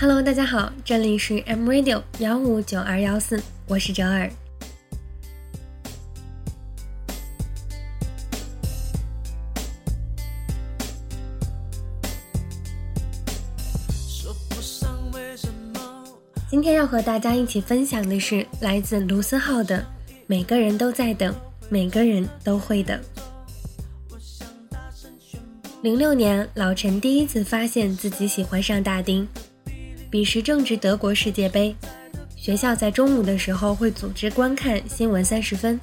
Hello，大家好，这里是 M Radio 幺五九二幺四，我是哲尔。今天要和大家一起分享的是来自卢思浩的《每个人都在等，每个人都会等》。零六年，老陈第一次发现自己喜欢上大丁。彼时正值德国世界杯，学校在中午的时候会组织观看新闻三十分。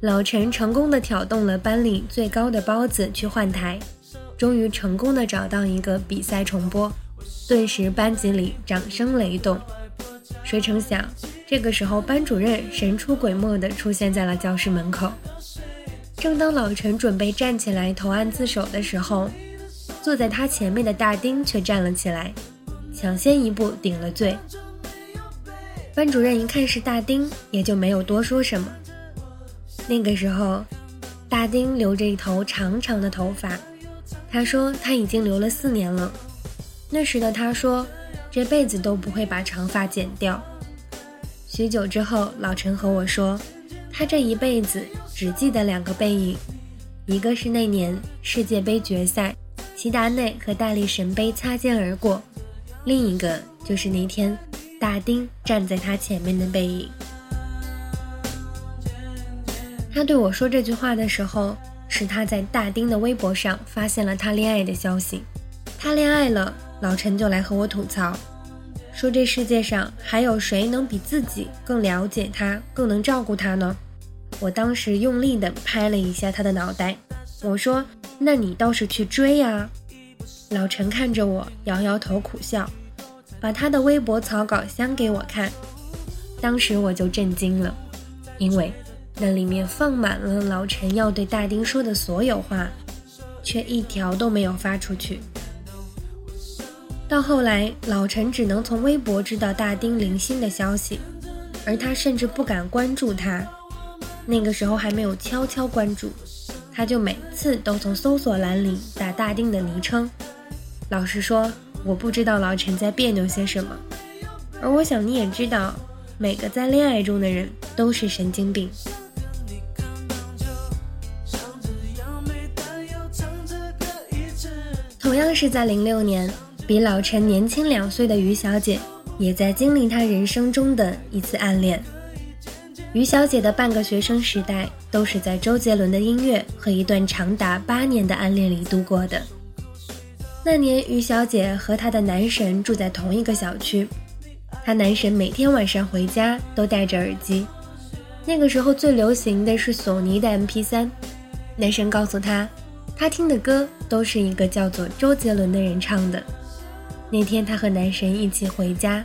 老陈成功的挑动了班里最高的包子去换台，终于成功的找到一个比赛重播。顿时班级里掌声雷动。谁成想，这个时候班主任神出鬼没的出现在了教室门口。正当老陈准备站起来投案自首的时候，坐在他前面的大丁却站了起来。抢先一步顶了罪，班主任一看是大丁，也就没有多说什么。那个时候，大丁留着一头长长的头发，他说他已经留了四年了。那时的他说，这辈子都不会把长发剪掉。许久之后，老陈和我说，他这一辈子只记得两个背影，一个是那年世界杯决赛，齐达内和大力神杯擦肩而过。另一个就是那天，大丁站在他前面的背影。他对我说这句话的时候，是他在大丁的微博上发现了他恋爱的消息。他恋爱了，老陈就来和我吐槽，说这世界上还有谁能比自己更了解他，更能照顾他呢？我当时用力地拍了一下他的脑袋，我说：“那你倒是去追呀。”老陈看着我，摇摇头，苦笑，把他的微博草稿箱给我看。当时我就震惊了，因为那里面放满了老陈要对大丁说的所有话，却一条都没有发出去。到后来，老陈只能从微博知道大丁零星的消息，而他甚至不敢关注他。那个时候还没有悄悄关注，他就每次都从搜索栏里打大丁的昵称。老实说，我不知道老陈在别扭些什么，而我想你也知道，每个在恋爱中的人都是神经病。同样是在零六年，比老陈年轻两岁的于小姐，也在经历她人生中的一次暗恋。于小姐的半个学生时代，都是在周杰伦的音乐和一段长达八年的暗恋里度过的。那年，于小姐和她的男神住在同一个小区。她男神每天晚上回家都戴着耳机。那个时候最流行的是索尼的 MP3。男神告诉她，他听的歌都是一个叫做周杰伦的人唱的。那天，他和男神一起回家，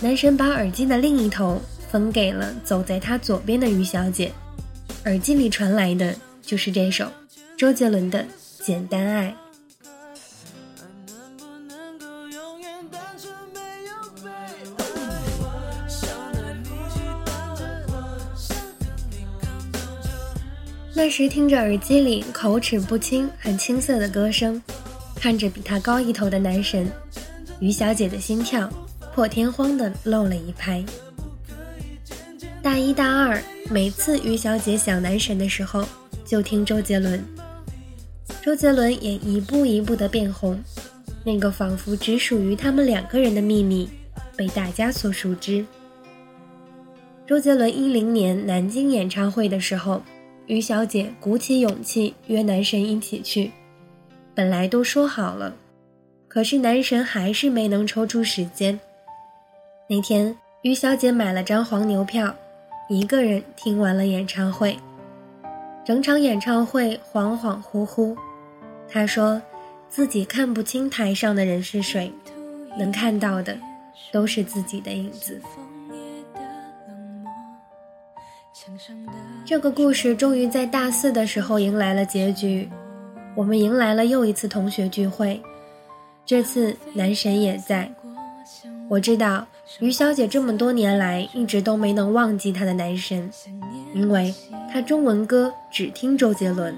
男神把耳机的另一头分给了走在他左边的于小姐，耳机里传来的就是这首周杰伦的《简单爱》。那时听着耳机里口齿不清、很青涩的歌声，看着比她高一头的男神，于小姐的心跳破天荒的漏了一拍。大一、大二，每次于小姐想男神的时候，就听周杰伦。周杰伦也一步一步的变红，那个仿佛只属于他们两个人的秘密，被大家所熟知。周杰伦一零年南京演唱会的时候。于小姐鼓起勇气约男神一起去，本来都说好了，可是男神还是没能抽出时间。那天，于小姐买了张黄牛票，一个人听完了演唱会。整场演唱会恍恍惚惚，她说自己看不清台上的人是谁，能看到的都是自己的影子。这个故事终于在大四的时候迎来了结局，我们迎来了又一次同学聚会，这次男神也在。我知道于小姐这么多年来一直都没能忘记她的男神，因为她中文歌只听周杰伦，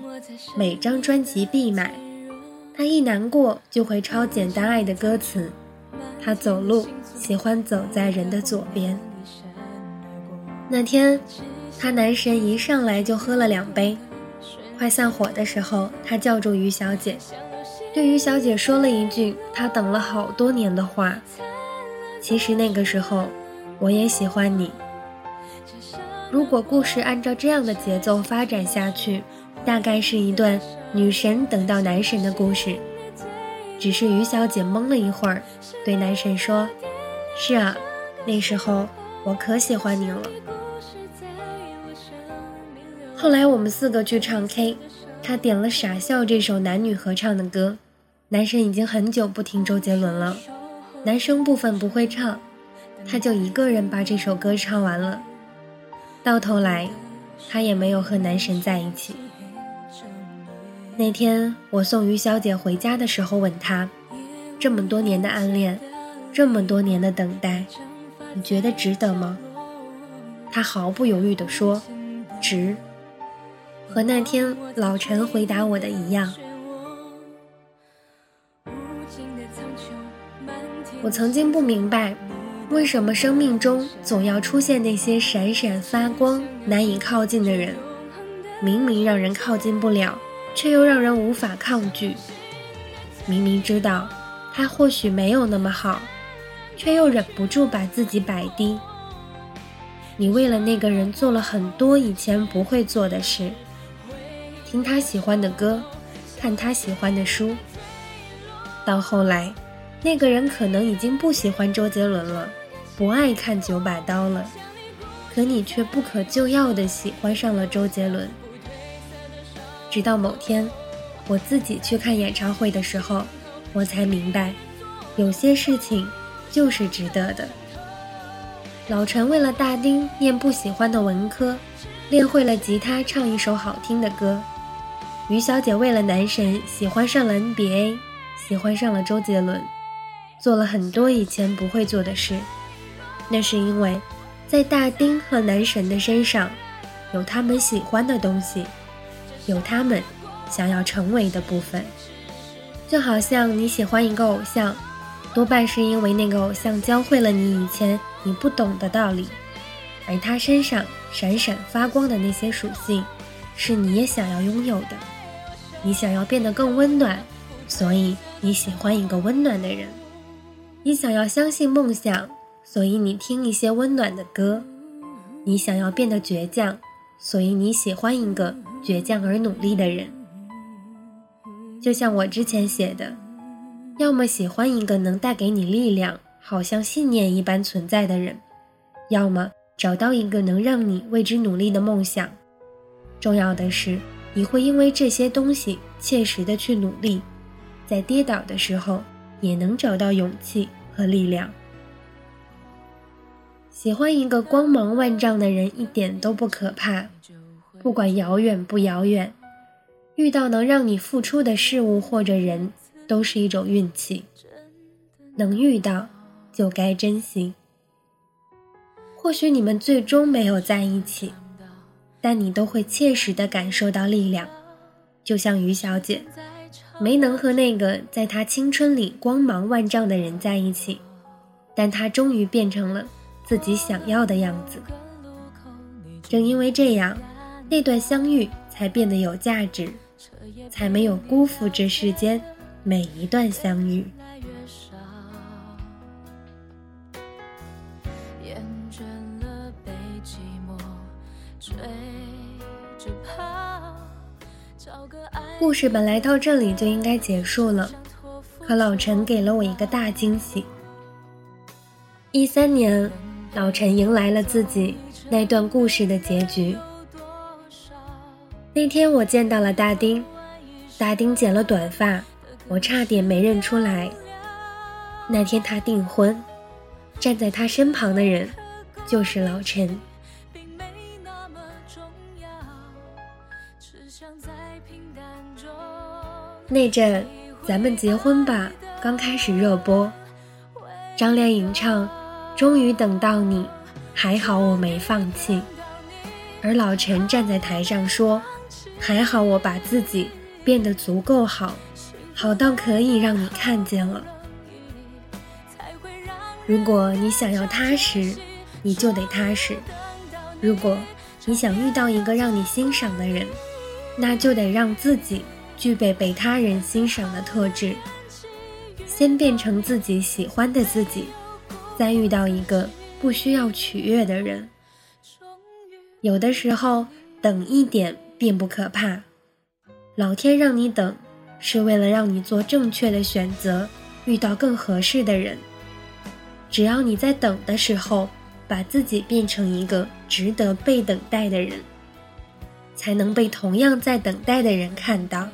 每张专辑必买。她一难过就会抄《简单爱》的歌词，她走路喜欢走在人的左边。那天，他男神一上来就喝了两杯，快散伙的时候，他叫住于小姐，对于小姐说了一句他等了好多年的话：“其实那个时候，我也喜欢你。”如果故事按照这样的节奏发展下去，大概是一段女神等到男神的故事。只是于小姐懵了一会儿，对男神说：“是啊，那时候我可喜欢你了。”后来我们四个去唱 K，他点了《傻笑》这首男女合唱的歌。男神已经很久不听周杰伦了，男生部分不会唱，他就一个人把这首歌唱完了。到头来，他也没有和男神在一起。那天我送于小姐回家的时候，问她：这么多年的暗恋，这么多年的等待，你觉得值得吗？她毫不犹豫地说：值。和那天老陈回答我的一样，我曾经不明白，为什么生命中总要出现那些闪闪发光、难以靠近的人，明明让人靠近不了，却又让人无法抗拒；明明知道他或许没有那么好，却又忍不住把自己摆低。你为了那个人做了很多以前不会做的事。听他喜欢的歌，看他喜欢的书。到后来，那个人可能已经不喜欢周杰伦了，不爱看九把刀了，可你却不可救药的喜欢上了周杰伦。直到某天，我自己去看演唱会的时候，我才明白，有些事情就是值得的。老陈为了大丁念不喜欢的文科，练会了吉他唱一首好听的歌。于小姐为了男神喜欢上了 NBA，喜欢上了周杰伦，做了很多以前不会做的事。那是因为，在大丁和男神的身上，有他们喜欢的东西，有他们想要成为的部分。就好像你喜欢一个偶像，多半是因为那个偶像教会了你以前你不懂的道理，而他身上闪闪发光的那些属性，是你也想要拥有的。你想要变得更温暖，所以你喜欢一个温暖的人；你想要相信梦想，所以你听一些温暖的歌；你想要变得倔强，所以你喜欢一个倔强而努力的人。就像我之前写的，要么喜欢一个能带给你力量，好像信念一般存在的人；要么找到一个能让你为之努力的梦想。重要的是。你会因为这些东西切实的去努力，在跌倒的时候也能找到勇气和力量。喜欢一个光芒万丈的人一点都不可怕，不管遥远不遥远，遇到能让你付出的事物或者人都是一种运气，能遇到就该珍惜。或许你们最终没有在一起。但你都会切实的感受到力量，就像于小姐，没能和那个在她青春里光芒万丈的人在一起，但她终于变成了自己想要的样子。正因为这样，那段相遇才变得有价值，才没有辜负这世间每一段相遇。故事本来到这里就应该结束了，可老陈给了我一个大惊喜。一三年，老陈迎来了自己那段故事的结局。那天我见到了大丁，大丁剪了短发，我差点没认出来。那天他订婚，站在他身旁的人就是老陈。那阵，咱们结婚吧刚开始热播，张靓颖唱《终于等到你》，还好我没放弃。而老陈站在台上说：“还好我把自己变得足够好，好到可以让你看见了。”如果你想要踏实，你就得踏实；如果你想遇到一个让你欣赏的人，那就得让自己具备被他人欣赏的特质。先变成自己喜欢的自己，再遇到一个不需要取悦的人。有的时候，等一点并不可怕。老天让你等，是为了让你做正确的选择，遇到更合适的人。只要你在等的时候，把自己变成一个值得被等待的人，才能被同样在等待的人看到，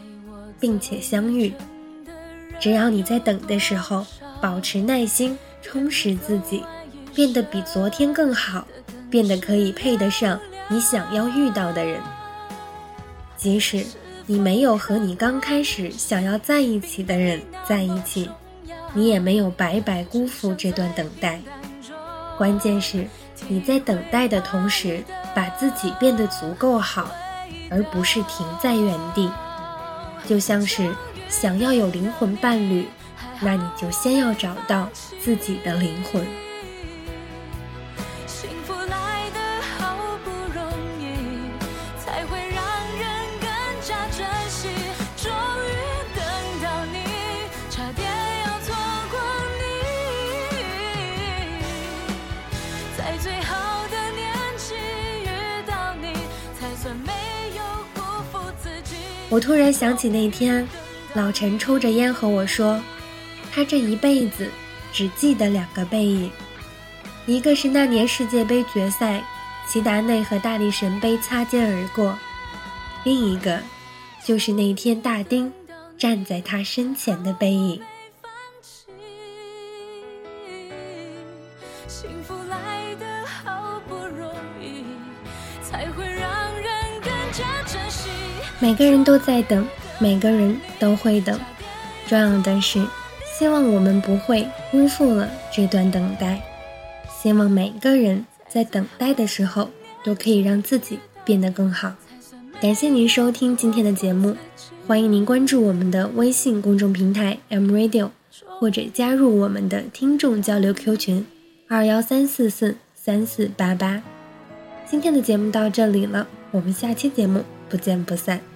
并且相遇。只要你在等的时候保持耐心，充实自己，变得比昨天更好，变得可以配得上你想要遇到的人。即使你没有和你刚开始想要在一起的人在一起。你也没有白白辜负这段等待，关键是你在等待的同时，把自己变得足够好，而不是停在原地。就像是想要有灵魂伴侣，那你就先要找到自己的灵魂。我突然想起那天，老陈抽着烟和我说，他这一辈子只记得两个背影，一个是那年世界杯决赛，齐达内和大力神杯擦肩而过，另一个就是那天大丁站在他身前的背影。幸福来的好不容易，才会让人更加。每个人都在等，每个人都会等。重要的是，希望我们不会辜负了这段等待。希望每个人在等待的时候，都可以让自己变得更好。感谢您收听今天的节目，欢迎您关注我们的微信公众平台 M Radio，或者加入我们的听众交流 Q 群二幺三四四三四八八。今天的节目到这里了，我们下期节目不见不散。